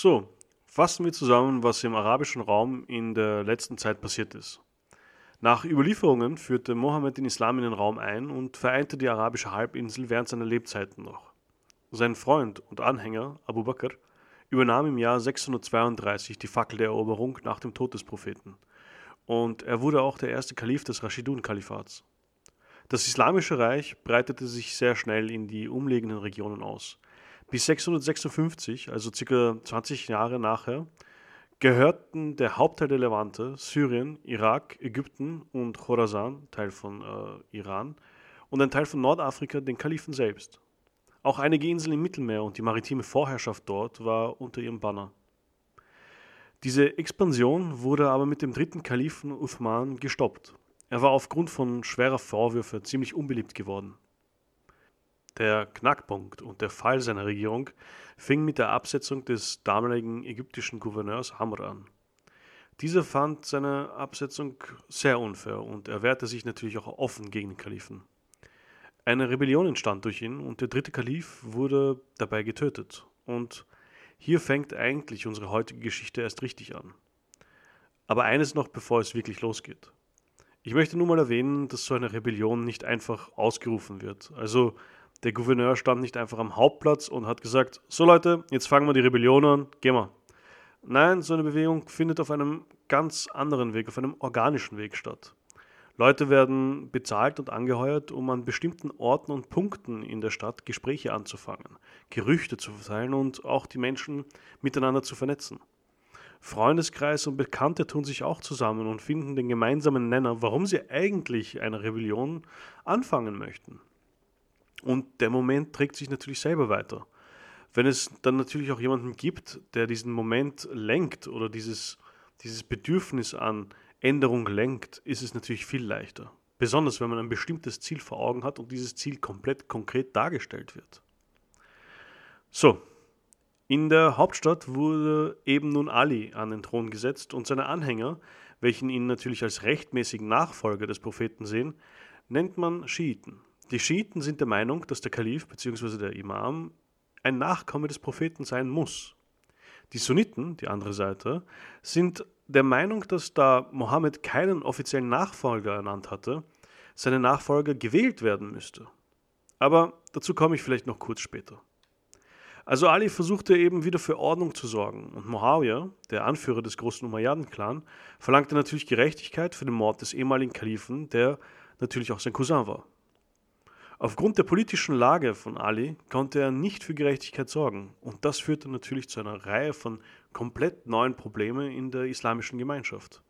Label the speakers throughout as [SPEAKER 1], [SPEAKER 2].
[SPEAKER 1] So, fassen wir zusammen, was im arabischen Raum in der letzten Zeit passiert ist. Nach Überlieferungen führte Mohammed den Islam in den Raum ein und vereinte die arabische Halbinsel während seiner Lebzeiten noch. Sein Freund und Anhänger Abu Bakr übernahm im Jahr 632 die Fackel der Eroberung nach dem Tod des Propheten. Und er wurde auch der erste Kalif des Rashidun-Kalifats. Das Islamische Reich breitete sich sehr schnell in die umliegenden Regionen aus. Bis 656, also ca. 20 Jahre nachher, gehörten der Hauptteil der Levante, Syrien, Irak, Ägypten und Khorasan, Teil von äh, Iran, und ein Teil von Nordafrika den Kalifen selbst. Auch einige Inseln im Mittelmeer und die maritime Vorherrschaft dort war unter ihrem Banner. Diese Expansion wurde aber mit dem dritten Kalifen Uthman gestoppt. Er war aufgrund von schwerer Vorwürfe ziemlich unbeliebt geworden. Der Knackpunkt und der Fall seiner Regierung fing mit der Absetzung des damaligen ägyptischen Gouverneurs Hamr an. Dieser fand seine Absetzung sehr unfair und er wehrte sich natürlich auch offen gegen den Kalifen. Eine Rebellion entstand durch ihn und der dritte Kalif wurde dabei getötet. Und hier fängt eigentlich unsere heutige Geschichte erst richtig an. Aber eines noch, bevor es wirklich losgeht. Ich möchte nur mal erwähnen, dass so eine Rebellion nicht einfach ausgerufen wird. Also der Gouverneur stand nicht einfach am Hauptplatz und hat gesagt, so Leute, jetzt fangen wir die Rebellion an, gehen wir. Nein, so eine Bewegung findet auf einem ganz anderen Weg, auf einem organischen Weg statt. Leute werden bezahlt und angeheuert, um an bestimmten Orten und Punkten in der Stadt Gespräche anzufangen, Gerüchte zu verteilen und auch die Menschen miteinander zu vernetzen. Freundeskreis und Bekannte tun sich auch zusammen und finden den gemeinsamen Nenner, warum sie eigentlich eine Rebellion anfangen möchten. Und der Moment trägt sich natürlich selber weiter. Wenn es dann natürlich auch jemanden gibt, der diesen Moment lenkt oder dieses, dieses Bedürfnis an Änderung lenkt, ist es natürlich viel leichter. Besonders wenn man ein bestimmtes Ziel vor Augen hat und dieses Ziel komplett konkret dargestellt wird. So, in der Hauptstadt wurde eben nun Ali an den Thron gesetzt und seine Anhänger, welchen ihn natürlich als rechtmäßigen Nachfolger des Propheten sehen, nennt man Schiiten. Die Schiiten sind der Meinung, dass der Kalif bzw. der Imam ein Nachkomme des Propheten sein muss. Die Sunniten, die andere Seite, sind der Meinung, dass da Mohammed keinen offiziellen Nachfolger ernannt hatte, seine Nachfolger gewählt werden müsste. Aber dazu komme ich vielleicht noch kurz später. Also Ali versuchte eben wieder für Ordnung zu sorgen und Muawiyah, der Anführer des großen Umayyaden-Clan, verlangte natürlich Gerechtigkeit für den Mord des ehemaligen Kalifen, der natürlich auch sein Cousin war. Aufgrund der politischen Lage von Ali konnte er nicht für Gerechtigkeit sorgen und das führte natürlich zu einer Reihe von komplett neuen Problemen in der islamischen Gemeinschaft.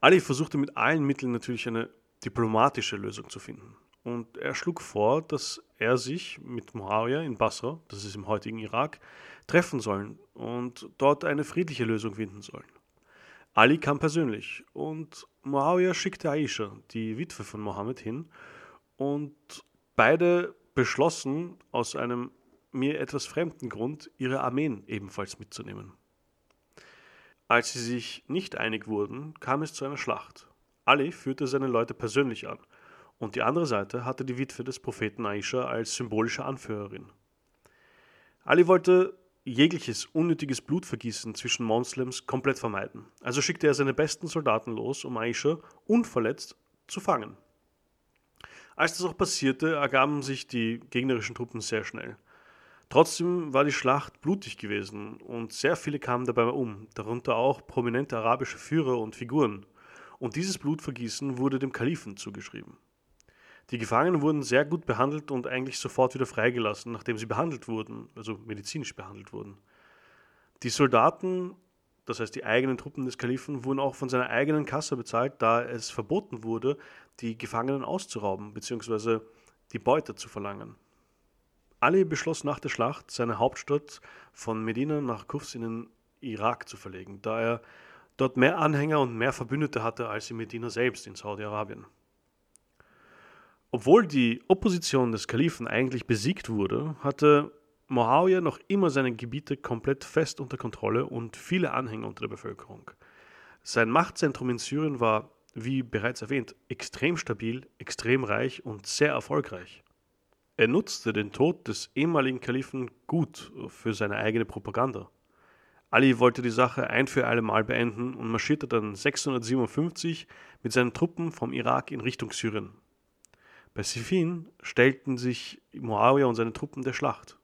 [SPEAKER 1] Ali versuchte mit allen Mitteln natürlich eine diplomatische Lösung zu finden und er schlug vor, dass er sich mit Muawiyah in Basra, das ist im heutigen Irak, treffen sollen und dort eine friedliche Lösung finden sollen. Ali kam persönlich und Muawiyah schickte Aisha, die Witwe von Mohammed, hin und beide beschlossen, aus einem mir etwas fremden Grund, ihre Armeen ebenfalls mitzunehmen. Als sie sich nicht einig wurden, kam es zu einer Schlacht. Ali führte seine Leute persönlich an, und die andere Seite hatte die Witwe des Propheten Aisha als symbolische Anführerin. Ali wollte jegliches unnötiges Blutvergießen zwischen Moslems komplett vermeiden, also schickte er seine besten Soldaten los, um Aisha unverletzt zu fangen. Als das auch passierte, ergaben sich die gegnerischen Truppen sehr schnell. Trotzdem war die Schlacht blutig gewesen und sehr viele kamen dabei um, darunter auch prominente arabische Führer und Figuren. Und dieses Blutvergießen wurde dem Kalifen zugeschrieben. Die Gefangenen wurden sehr gut behandelt und eigentlich sofort wieder freigelassen, nachdem sie behandelt wurden, also medizinisch behandelt wurden. Die Soldaten das heißt die eigenen Truppen des Kalifen, wurden auch von seiner eigenen Kasse bezahlt, da es verboten wurde, die Gefangenen auszurauben bzw. die Beute zu verlangen. Ali beschloss nach der Schlacht, seine Hauptstadt von Medina nach Kufs in den Irak zu verlegen, da er dort mehr Anhänger und mehr Verbündete hatte als in Medina selbst in Saudi-Arabien. Obwohl die Opposition des Kalifen eigentlich besiegt wurde, hatte Moawiyah noch immer seine Gebiete komplett fest unter Kontrolle und viele Anhänger unter der Bevölkerung. Sein Machtzentrum in Syrien war, wie bereits erwähnt, extrem stabil, extrem reich und sehr erfolgreich. Er nutzte den Tod des ehemaligen Kalifen gut für seine eigene Propaganda. Ali wollte die Sache ein für alle Mal beenden und marschierte dann 657 mit seinen Truppen vom Irak in Richtung Syrien. Bei Siffin stellten sich Muawiyah und seine Truppen der Schlacht.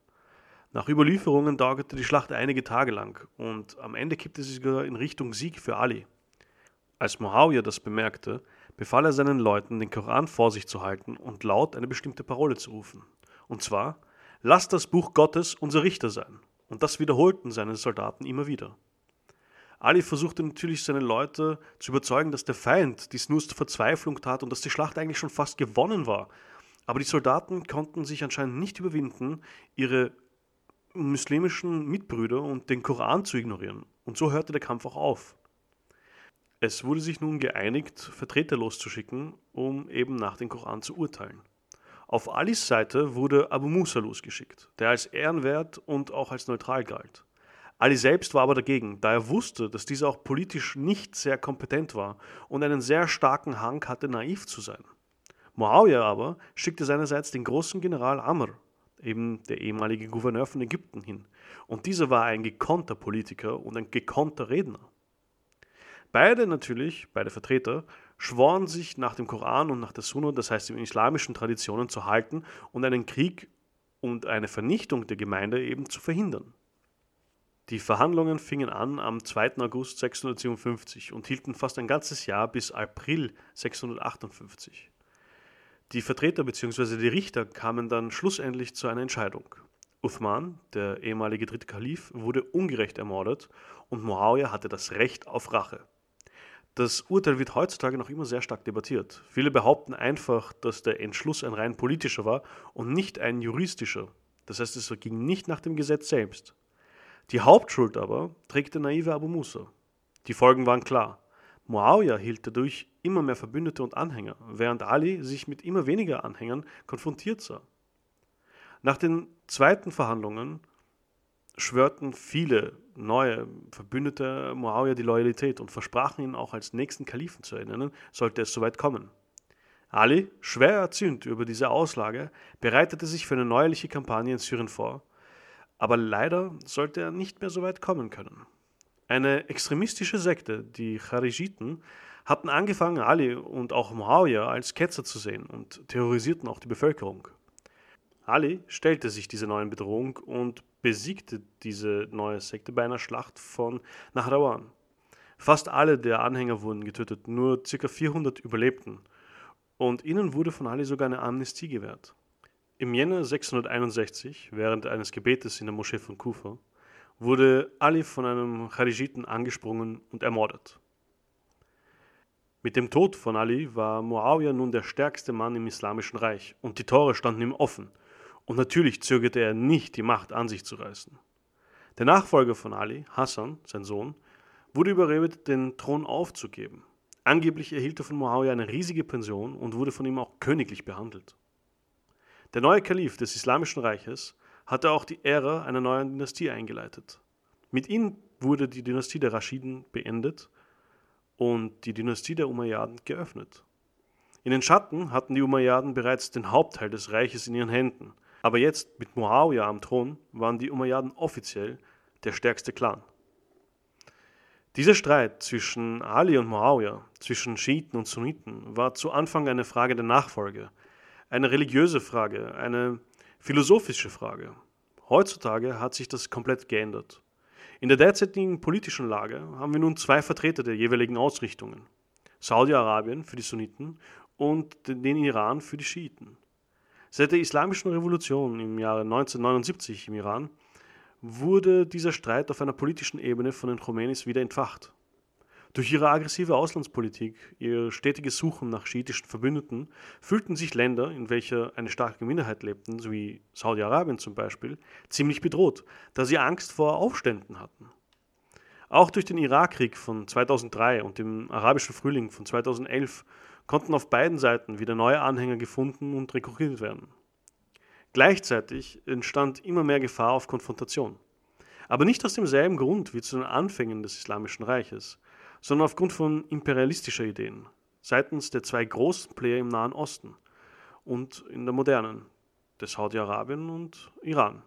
[SPEAKER 1] Nach Überlieferungen dauerte die Schlacht einige Tage lang und am Ende kippte sie sogar in Richtung Sieg für Ali. Als Muawiyah das bemerkte, befahl er seinen Leuten, den Koran vor sich zu halten und laut eine bestimmte Parole zu rufen. Und zwar: Lasst das Buch Gottes unser Richter sein. Und das wiederholten seine Soldaten immer wieder. Ali versuchte natürlich seine Leute zu überzeugen, dass der Feind dies nur aus Verzweiflung tat und dass die Schlacht eigentlich schon fast gewonnen war. Aber die Soldaten konnten sich anscheinend nicht überwinden, ihre muslimischen Mitbrüder und den Koran zu ignorieren. Und so hörte der Kampf auch auf. Es wurde sich nun geeinigt, Vertreter loszuschicken, um eben nach dem Koran zu urteilen. Auf Alis Seite wurde Abu Musa losgeschickt, der als ehrenwert und auch als neutral galt. Ali selbst war aber dagegen, da er wusste, dass dieser auch politisch nicht sehr kompetent war und einen sehr starken Hang hatte, naiv zu sein. Muawiyah aber schickte seinerseits den großen General Amr, eben der ehemalige Gouverneur von Ägypten, hin. Und dieser war ein gekonnter Politiker und ein gekonnter Redner. Beide natürlich, beide Vertreter, schworen sich nach dem Koran und nach der Sunna, das heißt den islamischen Traditionen, zu halten und einen Krieg und eine Vernichtung der Gemeinde eben zu verhindern. Die Verhandlungen fingen an am 2. August 657 und hielten fast ein ganzes Jahr bis April 658. Die Vertreter bzw. die Richter kamen dann schlussendlich zu einer Entscheidung. Uthman, der ehemalige dritte Kalif, wurde ungerecht ermordet und Muawiyah hatte das Recht auf Rache. Das Urteil wird heutzutage noch immer sehr stark debattiert. Viele behaupten einfach, dass der Entschluss ein rein politischer war und nicht ein juristischer. Das heißt, es ging nicht nach dem Gesetz selbst. Die Hauptschuld aber trägt der naive Abu Musa. Die Folgen waren klar. Muawiyah hielt dadurch immer mehr Verbündete und Anhänger, während Ali sich mit immer weniger Anhängern konfrontiert sah. Nach den zweiten Verhandlungen schwörten viele neue Verbündete Muawiyah die Loyalität und versprachen ihn auch als nächsten Kalifen zu erinnern, sollte es soweit kommen. Ali, schwer erzürnt über diese Auslage, bereitete sich für eine neuerliche Kampagne in Syrien vor, aber leider sollte er nicht mehr so weit kommen können. Eine extremistische Sekte, die Charijiten, hatten angefangen, Ali und auch Muawiyah als Ketzer zu sehen und terrorisierten auch die Bevölkerung. Ali stellte sich dieser neuen Bedrohung und besiegte diese neue Sekte bei einer Schlacht von Nahrawan. Fast alle der Anhänger wurden getötet, nur ca. 400 überlebten und ihnen wurde von Ali sogar eine Amnestie gewährt. Im Jänner 661, während eines Gebetes in der Moschee von Kufa, wurde Ali von einem Charijiten angesprungen und ermordet. Mit dem Tod von Ali war Muawiyah nun der stärkste Mann im Islamischen Reich und die Tore standen ihm offen und natürlich zögerte er nicht, die Macht an sich zu reißen. Der Nachfolger von Ali, Hassan, sein Sohn, wurde überredet, den Thron aufzugeben. Angeblich erhielt er von Muawiyah eine riesige Pension und wurde von ihm auch königlich behandelt. Der neue Kalif des Islamischen Reiches hatte auch die Ära einer neuen Dynastie eingeleitet. Mit ihm wurde die Dynastie der Raschiden beendet und die Dynastie der Umayyaden geöffnet. In den Schatten hatten die Umayyaden bereits den Hauptteil des Reiches in ihren Händen – aber jetzt mit Muawiyah am Thron waren die Umayyaden offiziell der stärkste Clan. Dieser Streit zwischen Ali und Muawiyah, zwischen Schiiten und Sunniten, war zu Anfang eine Frage der Nachfolge, eine religiöse Frage, eine philosophische Frage. Heutzutage hat sich das komplett geändert. In der derzeitigen politischen Lage haben wir nun zwei Vertreter der jeweiligen Ausrichtungen. Saudi-Arabien für die Sunniten und den Iran für die Schiiten. Seit der Islamischen Revolution im Jahre 1979 im Iran wurde dieser Streit auf einer politischen Ebene von den Khomeinis wieder entfacht. Durch ihre aggressive Auslandspolitik, ihr stetiges Suchen nach schiitischen Verbündeten, fühlten sich Länder, in welcher eine starke Minderheit lebten, so wie Saudi-Arabien zum Beispiel, ziemlich bedroht, da sie Angst vor Aufständen hatten. Auch durch den Irakkrieg von 2003 und dem arabischen Frühling von 2011 konnten auf beiden Seiten wieder neue Anhänger gefunden und rekrutiert werden. Gleichzeitig entstand immer mehr Gefahr auf Konfrontation. Aber nicht aus demselben Grund wie zu den Anfängen des Islamischen Reiches, sondern aufgrund von imperialistischer Ideen seitens der zwei großen Player im Nahen Osten und in der modernen, des Saudi-Arabien und Iran.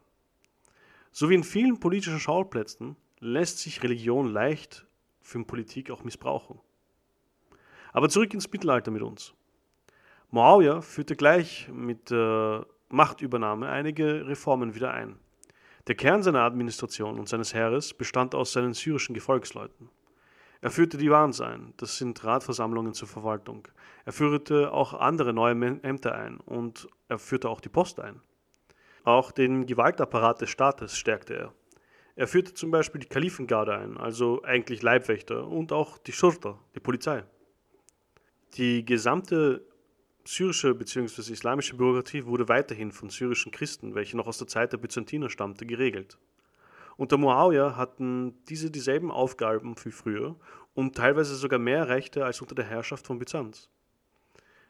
[SPEAKER 1] So wie in vielen politischen Schauplätzen lässt sich Religion leicht für Politik auch missbrauchen. Aber zurück ins Mittelalter mit uns. Muawiyah führte gleich mit der Machtübernahme einige Reformen wieder ein. Der Kern seiner Administration und seines Heeres bestand aus seinen syrischen Gefolgsleuten. Er führte die Wans ein, das sind Ratversammlungen zur Verwaltung. Er führte auch andere neue Ämter ein und er führte auch die Post ein. Auch den Gewaltapparat des Staates stärkte er. Er führte zum Beispiel die Kalifengarde ein, also eigentlich Leibwächter, und auch die Schurta, die Polizei. Die gesamte syrische bzw. islamische Bürokratie wurde weiterhin von syrischen Christen, welche noch aus der Zeit der Byzantiner stammte, geregelt. Unter Muawiyah hatten diese dieselben Aufgaben wie früher und teilweise sogar mehr Rechte als unter der Herrschaft von Byzanz.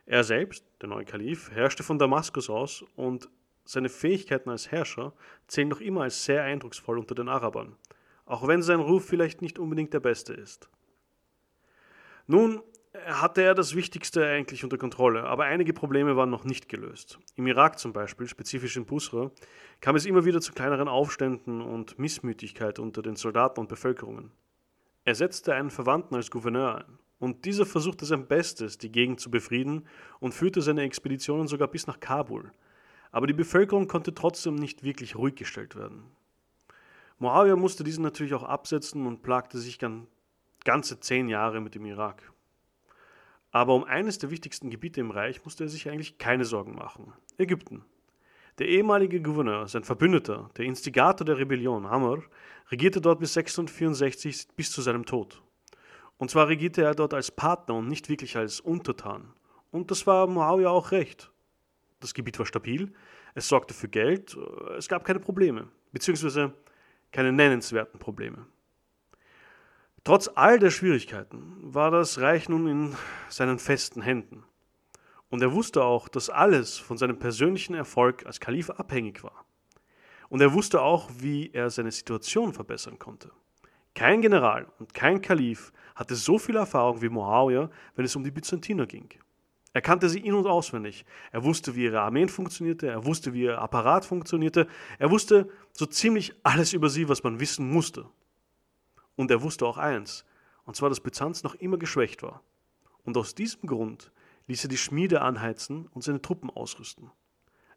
[SPEAKER 1] Er selbst, der neue Kalif, herrschte von Damaskus aus und seine Fähigkeiten als Herrscher zählen noch immer als sehr eindrucksvoll unter den Arabern, auch wenn sein Ruf vielleicht nicht unbedingt der beste ist. Nun hatte er das Wichtigste eigentlich unter Kontrolle, aber einige Probleme waren noch nicht gelöst. Im Irak zum Beispiel, spezifisch in Busra, kam es immer wieder zu kleineren Aufständen und Missmütigkeit unter den Soldaten und Bevölkerungen. Er setzte einen Verwandten als Gouverneur ein, und dieser versuchte sein Bestes, die Gegend zu befrieden und führte seine Expeditionen sogar bis nach Kabul. Aber die Bevölkerung konnte trotzdem nicht wirklich ruhig gestellt werden. Muawiyah musste diesen natürlich auch absetzen und plagte sich ganze zehn Jahre mit dem Irak. Aber um eines der wichtigsten Gebiete im Reich musste er sich eigentlich keine Sorgen machen. Ägypten. Der ehemalige Gouverneur, sein Verbündeter, der Instigator der Rebellion, Amr, regierte dort bis 664 bis zu seinem Tod. Und zwar regierte er dort als Partner und nicht wirklich als Untertan. Und das war Muawiyah auch recht. Das Gebiet war stabil, es sorgte für Geld, es gab keine Probleme, beziehungsweise keine nennenswerten Probleme. Trotz all der Schwierigkeiten war das Reich nun in seinen festen Händen. Und er wusste auch, dass alles von seinem persönlichen Erfolg als Kalif abhängig war. Und er wusste auch, wie er seine Situation verbessern konnte. Kein General und kein Kalif hatte so viel Erfahrung wie Muawiyah, wenn es um die Byzantiner ging. Er kannte sie in- und auswendig. Er wusste, wie ihre Armeen funktionierte, er wusste, wie ihr Apparat funktionierte, er wusste so ziemlich alles über sie, was man wissen musste. Und er wusste auch eins, und zwar, dass Byzanz noch immer geschwächt war. Und aus diesem Grund ließ er die Schmiede anheizen und seine Truppen ausrüsten.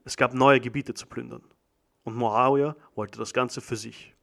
[SPEAKER 1] Es gab neue Gebiete zu plündern. Und Muawiyah wollte das Ganze für sich.